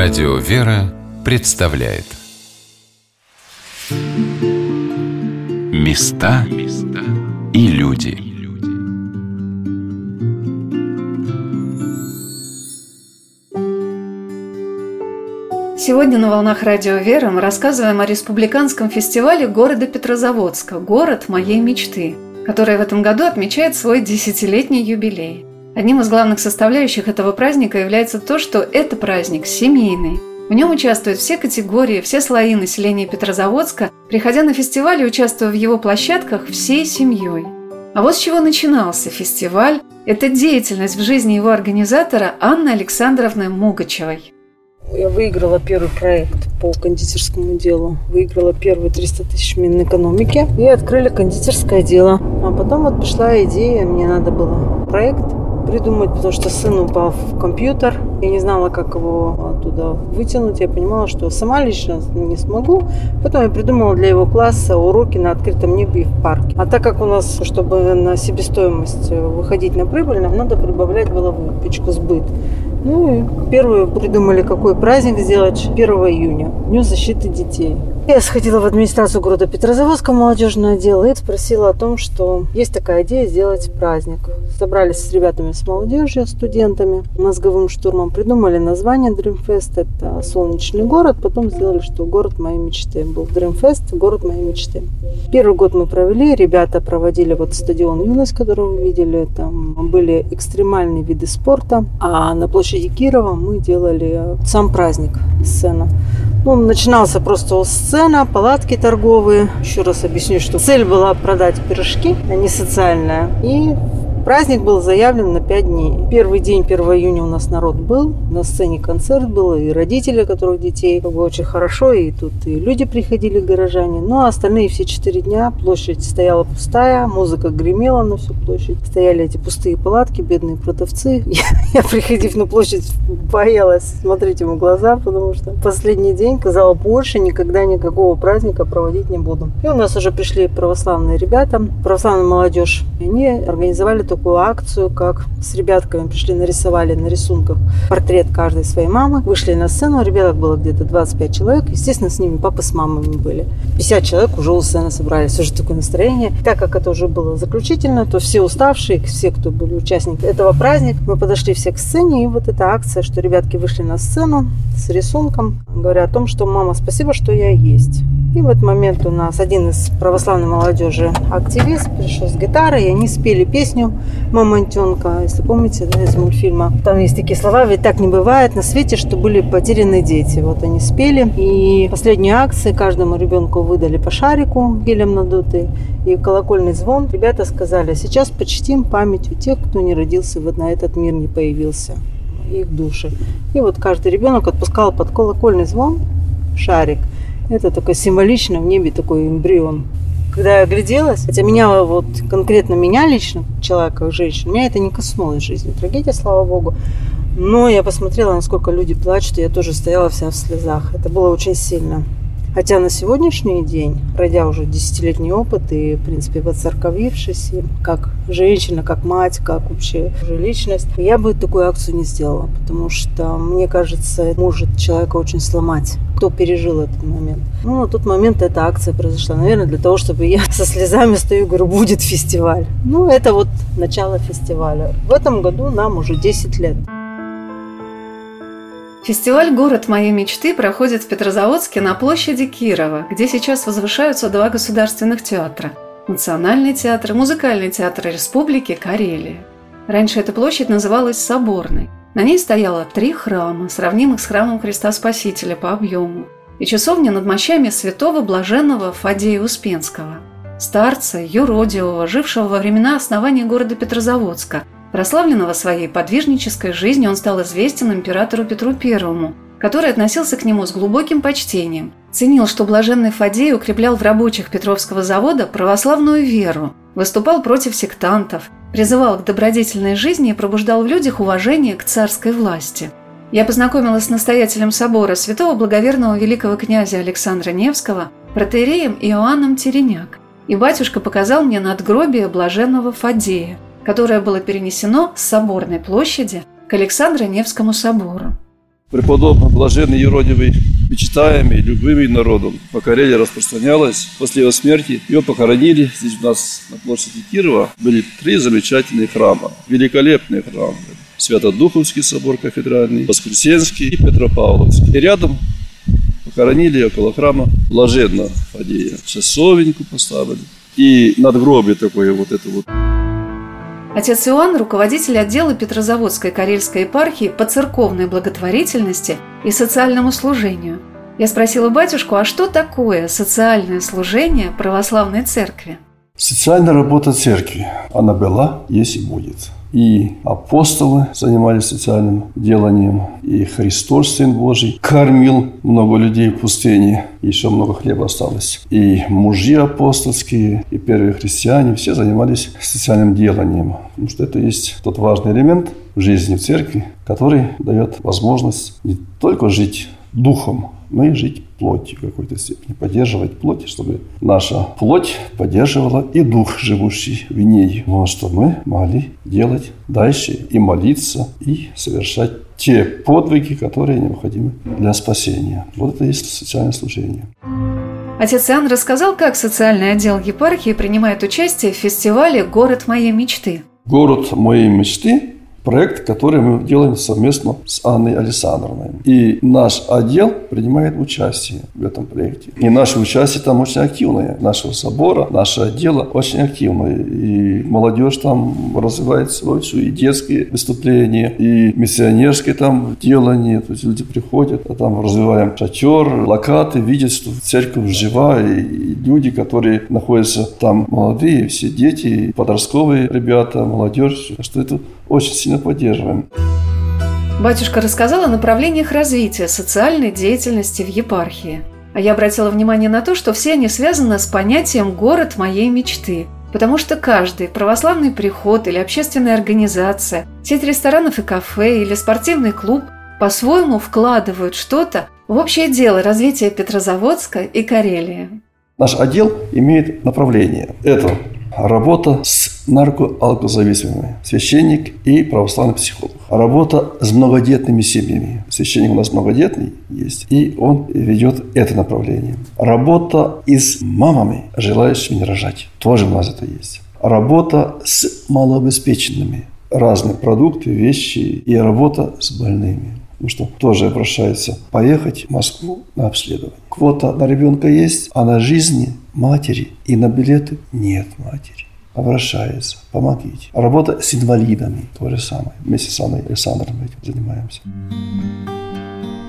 Радио «Вера» представляет Места и люди Сегодня на «Волнах Радио Вера» мы рассказываем о республиканском фестивале города Петрозаводска «Город моей мечты», который в этом году отмечает свой десятилетний юбилей. Одним из главных составляющих этого праздника является то, что это праздник семейный. В нем участвуют все категории, все слои населения Петрозаводска, приходя на фестиваль и участвуя в его площадках всей семьей. А вот с чего начинался фестиваль – это деятельность в жизни его организатора Анны Александровны Мугачевой. Я выиграла первый проект по кондитерскому делу. Выиграла первые 300 тысяч Минэкономики. И открыли кондитерское дело. А потом вот пришла идея, мне надо было проект придумать, потому что сын упал в компьютер. Я не знала, как его оттуда вытянуть. Я понимала, что сама лично не смогу. Потом я придумала для его класса уроки на открытом небе и в парке. А так как у нас, чтобы на себестоимость выходить на прибыль, нам надо прибавлять было выпечку сбыт. Ну и первую придумали, какой праздник сделать 1 июня, Дню защиты детей. Я сходила в администрацию города Петрозаводска, молодежное отдел, и спросила о том, что есть такая идея сделать праздник. Собрались с ребятами, с молодежью, студентами, мозговым штурмом, придумали название Dreamfest, это солнечный город, потом сделали, что город моей мечты. Был Dreamfest, город моей мечты. Первый год мы провели, ребята проводили вот стадион Юность, который вы видели, там были экстремальные виды спорта, а на площади Кирова мы делали сам праздник, сцена. Ну, начинался просто сцена, палатки торговые. Еще раз объясню, что цель была продать пирожки, а не социальная. И Праздник был заявлен на 5 дней. Первый день, 1 июня у нас народ был, на сцене концерт был, и родители, которых детей как бы очень хорошо, и тут и люди приходили, горожане. Ну, а остальные все 4 дня площадь стояла пустая, музыка гремела на всю площадь. Стояли эти пустые палатки, бедные продавцы. Я, я приходив на площадь, боялась смотреть ему глаза, потому что последний день, казалось, больше никогда никакого праздника проводить не буду. И у нас уже пришли православные ребята, православная молодежь. Они организовали только такую акцию, как с ребятками пришли, нарисовали на рисунках портрет каждой своей мамы, вышли на сцену, ребяток было где-то 25 человек, естественно, с ними папа с мамами были. 50 человек уже у сцены собрались, уже такое настроение. Так как это уже было заключительно, то все уставшие, все, кто были участники этого праздника, мы подошли все к сцене, и вот эта акция, что ребятки вышли на сцену с рисунком, говоря о том, что мама, спасибо, что я есть. И в этот момент у нас один из православной молодежи активист пришел с гитарой, и они спели песню «Мамонтенка», если помните, да, из мультфильма. Там есть такие слова, ведь так не бывает на свете, что были потеряны дети. Вот они спели. И последние акции каждому ребенку выдали по шарику гелем надутый и колокольный звон. Ребята сказали, сейчас почтим память у тех, кто не родился, вот на этот мир не появился их души. И вот каждый ребенок отпускал под колокольный звон шарик – это такой символично в небе такой эмбрион. Когда я огляделась, хотя меня вот конкретно меня лично, человека, женщину, меня это не коснулось жизни. Трагедия, слава богу. Но я посмотрела, насколько люди плачут, и я тоже стояла вся в слезах. Это было очень сильно. Хотя на сегодняшний день, пройдя уже десятилетний опыт и, в принципе, воцерковившись, и как женщина, как мать, как вообще уже личность, я бы такую акцию не сделала, потому что, мне кажется, может человека очень сломать кто пережил этот момент. Ну, на тот момент эта акция произошла, наверное, для того, чтобы я со слезами стою и говорю, будет фестиваль. Ну, это вот начало фестиваля. В этом году нам уже 10 лет. Фестиваль «Город моей мечты» проходит в Петрозаводске на площади Кирова, где сейчас возвышаются два государственных театра – Национальный театр и Музыкальный театр Республики Карелия. Раньше эта площадь называлась Соборной. На ней стояло три храма, сравнимых с храмом Христа Спасителя по объему, и часовня над мощами святого блаженного Фадея Успенского, старца юродивого, жившего во времена основания города Петрозаводска – Прославленного своей подвижнической жизнью он стал известен императору Петру I, который относился к нему с глубоким почтением, ценил, что блаженный Фадей укреплял в рабочих Петровского завода православную веру, выступал против сектантов, призывал к добродетельной жизни и пробуждал в людях уважение к царской власти. Я познакомилась с настоятелем собора святого благоверного великого князя Александра Невского, протеереем Иоанном Тереняк, и батюшка показал мне надгробие блаженного Фадея – которое было перенесено с Соборной площади к Александро-Невскому собору. Преподобный блаженный Еродивый, мечтаемый, любимый народом, по Карелии распространялась. После его смерти ее похоронили здесь у нас на площади Кирова. Были три замечательные храма, великолепные храмы. Свято-Духовский собор кафедральный, Воскресенский и Петропавловский. И рядом похоронили около храма Блаженного Фадея. Часовеньку поставили. И надгробие такое вот это вот. Отец Иоанн – руководитель отдела Петрозаводской Карельской епархии по церковной благотворительности и социальному служению. Я спросила батюшку, а что такое социальное служение православной церкви? Социальная работа церкви, она была, есть и будет. И апостолы занимались социальным деланием, и Христос, Сын Божий, кормил много людей в пустыне, еще много хлеба осталось. И мужья апостольские, и первые христиане, все занимались социальным деланием, потому что это есть тот важный элемент в жизни церкви, который дает возможность не только жить духом, но и жить плотью в какой-то степени, поддерживать плоть, чтобы наша плоть поддерживала и дух, живущий в ней. Вот что мы могли делать дальше и молиться, и совершать те подвиги, которые необходимы для спасения. Вот это и есть социальное служение. Отец Иоанн рассказал, как социальный отдел епархии принимает участие в фестивале «Город моей мечты». «Город моей мечты» проект, который мы делаем совместно с Анной Александровной. И наш отдел принимает участие в этом проекте. И наше участие там очень активное. Нашего собора, наше отдела очень активное. И молодежь там развивается больше, и детские выступления, и миссионерские там делания. То есть люди приходят, а там развиваем шатер, локаты, видят, что церковь жива, и люди, которые находятся там молодые, все дети, подростковые ребята, молодежь, что это очень сильно поддерживаем. Батюшка рассказал о направлениях развития социальной деятельности в епархии. А я обратила внимание на то, что все они связаны с понятием «город моей мечты», потому что каждый православный приход или общественная организация, сеть ресторанов и кафе или спортивный клуб по-своему вкладывают что-то в общее дело развития Петрозаводска и Карелии. Наш отдел имеет направление. Это Работа с наркоалкозависимыми. Священник и православный психолог. Работа с многодетными семьями. Священник у нас многодетный есть. И он ведет это направление. Работа и с мамами, желающими рожать. Тоже у нас это есть. Работа с малообеспеченными. Разные продукты, вещи и работа с больными. Ну что тоже обращается поехать в Москву на обследование. Квота на ребенка есть, а на жизни матери и на билеты нет матери. Обращается, помогите. Работа с инвалидами, то же самое. Вместе с Анной Александровной этим занимаемся.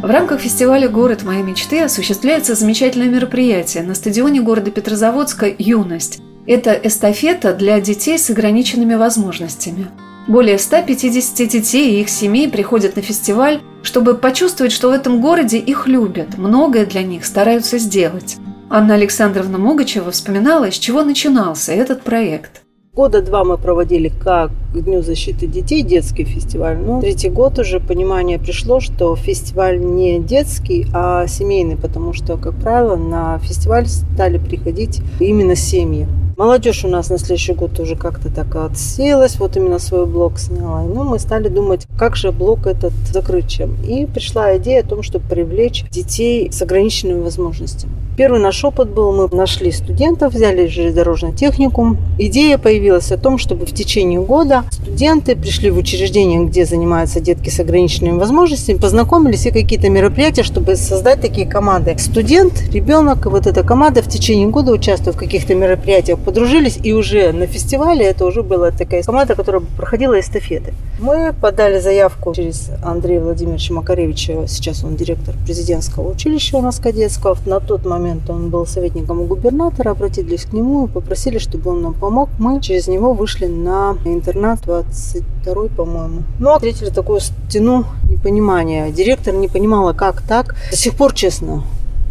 В рамках фестиваля «Город моей мечты» осуществляется замечательное мероприятие на стадионе города Петрозаводска «Юность». Это эстафета для детей с ограниченными возможностями. Более 150 детей и их семей приходят на фестиваль, чтобы почувствовать, что в этом городе их любят, многое для них стараются сделать. Анна Александровна Могачева вспоминала, с чего начинался этот проект. Года два мы проводили как Дню защиты детей детский фестиваль. Но третий год уже понимание пришло, что фестиваль не детский, а семейный, потому что, как правило, на фестиваль стали приходить именно семьи. Молодежь у нас на следующий год уже как-то так отсеялась, вот именно свой блок сняла. Ну, мы стали думать, как же блок этот закрыть чем. И пришла идея о том, чтобы привлечь детей с ограниченными возможностями. Первый наш опыт был, мы нашли студентов, взяли железнодорожный техникум. Идея появилась о том, чтобы в течение года студенты пришли в учреждение, где занимаются детки с ограниченными возможностями, познакомились и какие-то мероприятия, чтобы создать такие команды. Студент, ребенок, вот эта команда в течение года участвует в каких-то мероприятиях подружились, и уже на фестивале это уже была такая команда, которая проходила эстафеты. Мы подали заявку через Андрея Владимировича Макаревича, сейчас он директор президентского училища у нас кадетского. На тот момент он был советником у губернатора, обратились к нему и попросили, чтобы он нам помог. Мы через него вышли на интернат 22 по-моему. Ну, а встретили такую стену непонимания. Директор не понимала, как так. До сих пор, честно,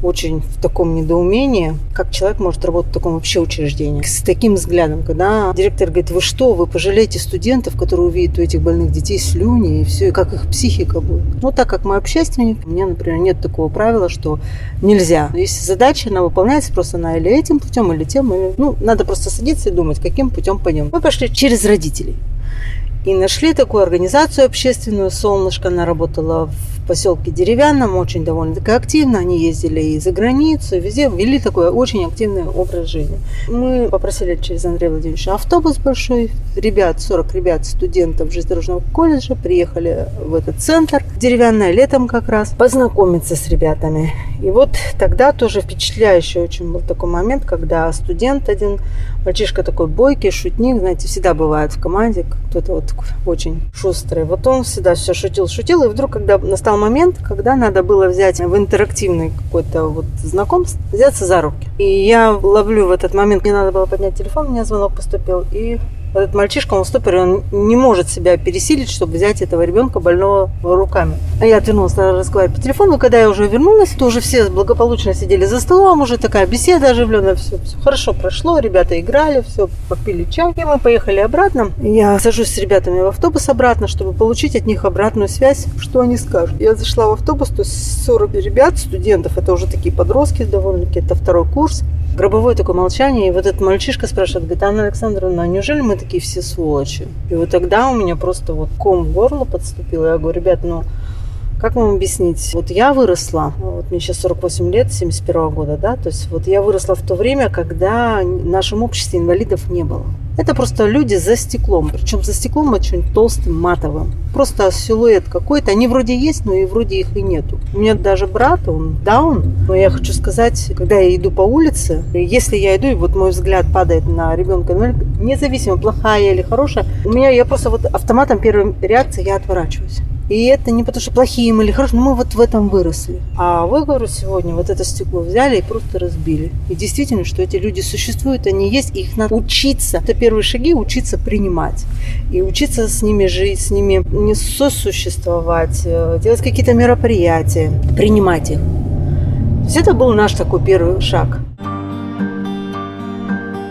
очень в таком недоумении, как человек может работать в таком вообще учреждении. С таким взглядом, когда директор говорит, вы что, вы пожалеете студентов, которые увидят у этих больных детей слюни и все, и как их психика будет. Ну, так как мы общественник, у меня, например, нет такого правила, что нельзя. Если задача, она выполняется просто на или этим путем, или тем, или... Ну, надо просто садиться и думать, каким путем пойдем. Мы пошли через родителей. И нашли такую организацию общественную «Солнышко». Она работала в в поселке Деревянном очень довольно-таки активно. Они ездили и за границу, и везде вели такой очень активный образ жизни. Мы попросили через Андрея Владимировича автобус большой. Ребят, 40 ребят, студентов железнодорожного колледжа приехали в этот центр. Деревянное летом как раз. Познакомиться с ребятами. И вот тогда тоже впечатляющий очень был такой момент, когда студент один, мальчишка такой бойкий, шутник, знаете, всегда бывает в команде, кто-то вот очень шустрый. Вот он всегда все шутил, шутил, и вдруг, когда настал момент, когда надо было взять в интерактивный какой-то вот знакомство, взяться за руки. И я ловлю в этот момент, мне надо было поднять телефон, у меня звонок поступил, и этот мальчишка, он в он не может себя пересилить, чтобы взять этого ребенка больного руками. А я отвернулась, разговаривать по телефону. Когда я уже вернулась, то уже все благополучно сидели за столом, уже такая беседа оживленная, все, все хорошо прошло, ребята играли, все, попили чай. И мы поехали обратно. Я сажусь с ребятами в автобус обратно, чтобы получить от них обратную связь, что они скажут. Я зашла в автобус, то есть 40 ребят, студентов, это уже такие подростки довольно-таки, это второй курс. Гробовое такое молчание, и вот этот мальчишка спрашивает, говорит, Анна Александровна, а неужели мы такие все сволочи. И вот тогда у меня просто вот ком в горло подступил. Я говорю, ребят, ну как вам объяснить? Вот я выросла, вот мне сейчас 48 лет, 71 года, да, то есть вот я выросла в то время, когда в нашем обществе инвалидов не было. Это просто люди за стеклом, причем за стеклом очень толстым, матовым. Просто силуэт какой-то, они вроде есть, но и вроде их и нету. У меня даже брат, он даун, но я хочу сказать, когда я иду по улице, если я иду, и вот мой взгляд падает на ребенка, независимо, плохая или хорошая, у меня я просто вот автоматом первой реакции я отворачиваюсь. И это не потому, что плохие мы или хорошие, но мы вот в этом выросли. А вы, говорю, сегодня вот это стекло взяли и просто разбили. И действительно, что эти люди существуют, они есть, и их надо учиться. Это первые шаги, учиться принимать. И учиться с ними жить, с ними не сосуществовать, э, делать какие-то мероприятия, принимать их. То есть это был наш такой первый шаг.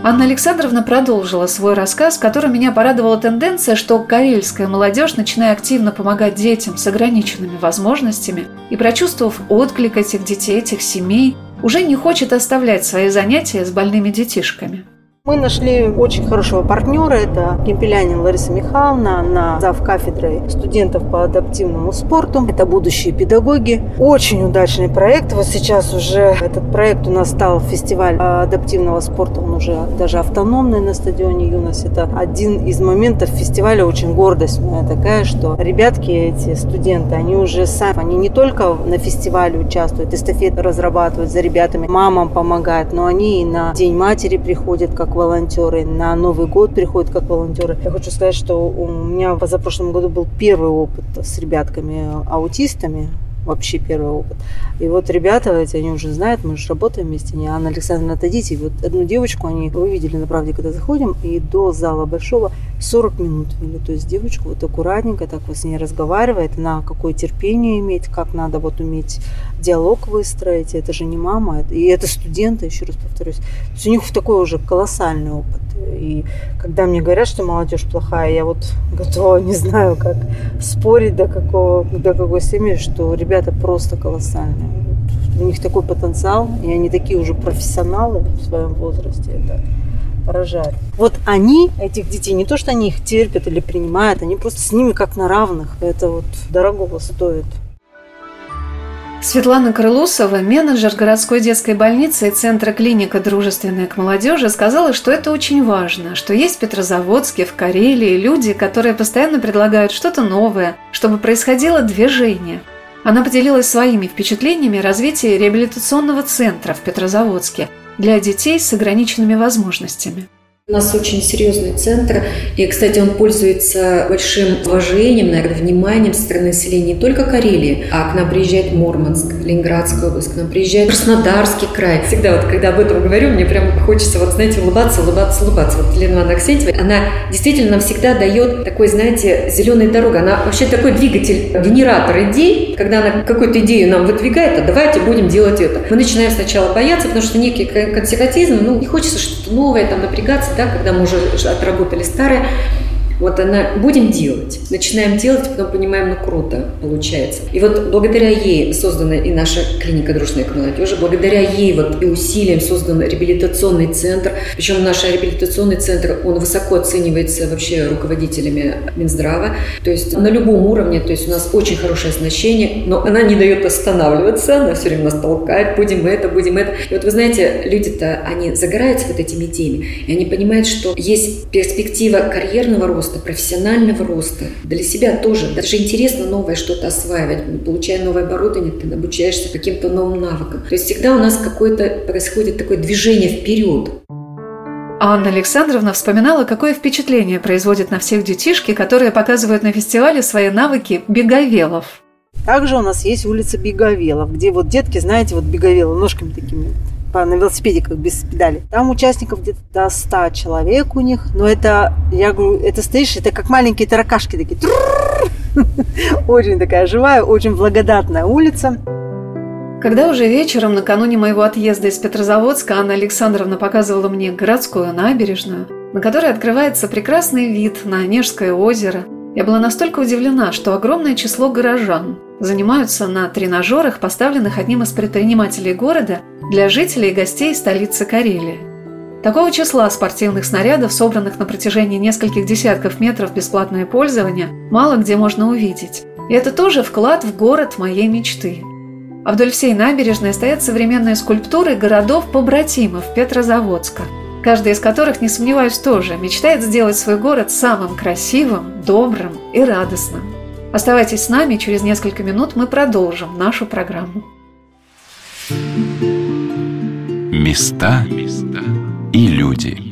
Анна Александровна продолжила свой рассказ, в котором меня порадовала тенденция, что карельская молодежь, начиная активно помогать детям с ограниченными возможностями и прочувствовав отклик этих детей, этих семей, уже не хочет оставлять свои занятия с больными детишками. Мы нашли очень хорошего партнера. Это Кемпелянин Лариса Михайловна. Она зав кафедрой студентов по адаптивному спорту. Это будущие педагоги. Очень удачный проект. Вот сейчас уже этот проект у нас стал фестиваль адаптивного спорта. Он уже даже автономный на стадионе Юность. Это один из моментов фестиваля. Очень гордость моя такая, что ребятки эти, студенты, они уже сами, они не только на фестивале участвуют, эстафеты разрабатывают за ребятами, мамам помогают, но они и на День матери приходят как волонтеры, на Новый год приходят как волонтеры. Я хочу сказать, что у меня в позапрошлом году был первый опыт с ребятками-аутистами, вообще первый опыт. И вот ребята эти, они уже знают, мы же работаем вместе, не Анна Александровна, отойдите. И вот одну девочку они, вы видели на правде, когда заходим, и до зала большого 40 минут вели. То есть девочку вот аккуратненько так вот с ней разговаривает, на какое терпение иметь, как надо вот уметь диалог выстроить. Это же не мама, и это студенты, еще раз повторюсь. То есть у них такой уже колоссальный опыт. И когда мне говорят, что молодежь плохая, я вот готова, не знаю, как спорить до какого, до какой семьи, что ребята просто колоссальные. У них такой потенциал, и они такие уже профессионалы в своем возрасте. Это поражает. Вот они, этих детей, не то, что они их терпят или принимают, они просто с ними как на равных. Это вот дорогого стоит. Светлана Крылусова, менеджер городской детской больницы и Центра клиника «Дружественная к молодежи», сказала, что это очень важно, что есть в Петрозаводске, в Карелии люди, которые постоянно предлагают что-то новое, чтобы происходило движение. Она поделилась своими впечатлениями развития реабилитационного центра в Петрозаводске для детей с ограниченными возможностями. У нас очень серьезный центр, и, кстати, он пользуется большим уважением, наверное, вниманием со стороны населения не только Карелии, а к нам приезжает Мурманск, Ленинградская область, к нам приезжает Краснодарский край. Всегда вот, когда об этом говорю, мне прям хочется, вот, знаете, улыбаться, улыбаться, улыбаться. Вот Елена Ивановна Аксентьева, она действительно нам всегда дает такой, знаете, зеленая дорога. Она вообще такой двигатель, генератор идей, когда она какую-то идею нам выдвигает, а давайте будем делать это. Мы начинаем сначала бояться, потому что некий консерватизм, ну, не хочется что-то новое, там, напрягаться, да, когда мы уже отработали старое. Вот она, будем делать. Начинаем делать, потом понимаем, ну круто получается. И вот благодаря ей создана и наша клиника дружной к молодежи, благодаря ей вот и усилиям создан реабилитационный центр. Причем наш реабилитационный центр, он высоко оценивается вообще руководителями Минздрава. То есть на любом уровне, то есть у нас очень хорошее оснащение, но она не дает останавливаться, она все время нас толкает, будем это, будем это. И вот вы знаете, люди-то, они загораются вот этими идеями, и они понимают, что есть перспектива карьерного роста, профессионального роста. Для себя тоже. Даже интересно новое что-то осваивать. Получая новое оборудование, ты обучаешься каким-то новым навыкам. То есть всегда у нас какое-то происходит такое движение вперед. Анна Александровна вспоминала, какое впечатление производит на всех детишки, которые показывают на фестивале свои навыки беговелов. Также у нас есть улица Беговелов, где вот детки, знаете, вот беговелы ножками такими на велосипеде, как без педали. Там участников где-то до 100 человек у них. Но это, я говорю, это стоишь, это как маленькие таракашки такие. Очень такая живая, очень благодатная улица. Когда уже вечером, накануне моего отъезда из Петрозаводска, Анна Александровна показывала мне городскую набережную, на которой открывается прекрасный вид на Онежское озеро, я была настолько удивлена, что огромное число горожан занимаются на тренажерах, поставленных одним из предпринимателей города для жителей и гостей столицы Карелии. Такого числа спортивных снарядов, собранных на протяжении нескольких десятков метров бесплатное пользование, мало где можно увидеть. И это тоже вклад в город моей мечты. А вдоль всей набережной стоят современные скульптуры городов-побратимов Петрозаводска, каждый из которых, не сомневаюсь, тоже мечтает сделать свой город самым красивым, добрым и радостным. Оставайтесь с нами, через несколько минут мы продолжим нашу программу. Места и люди.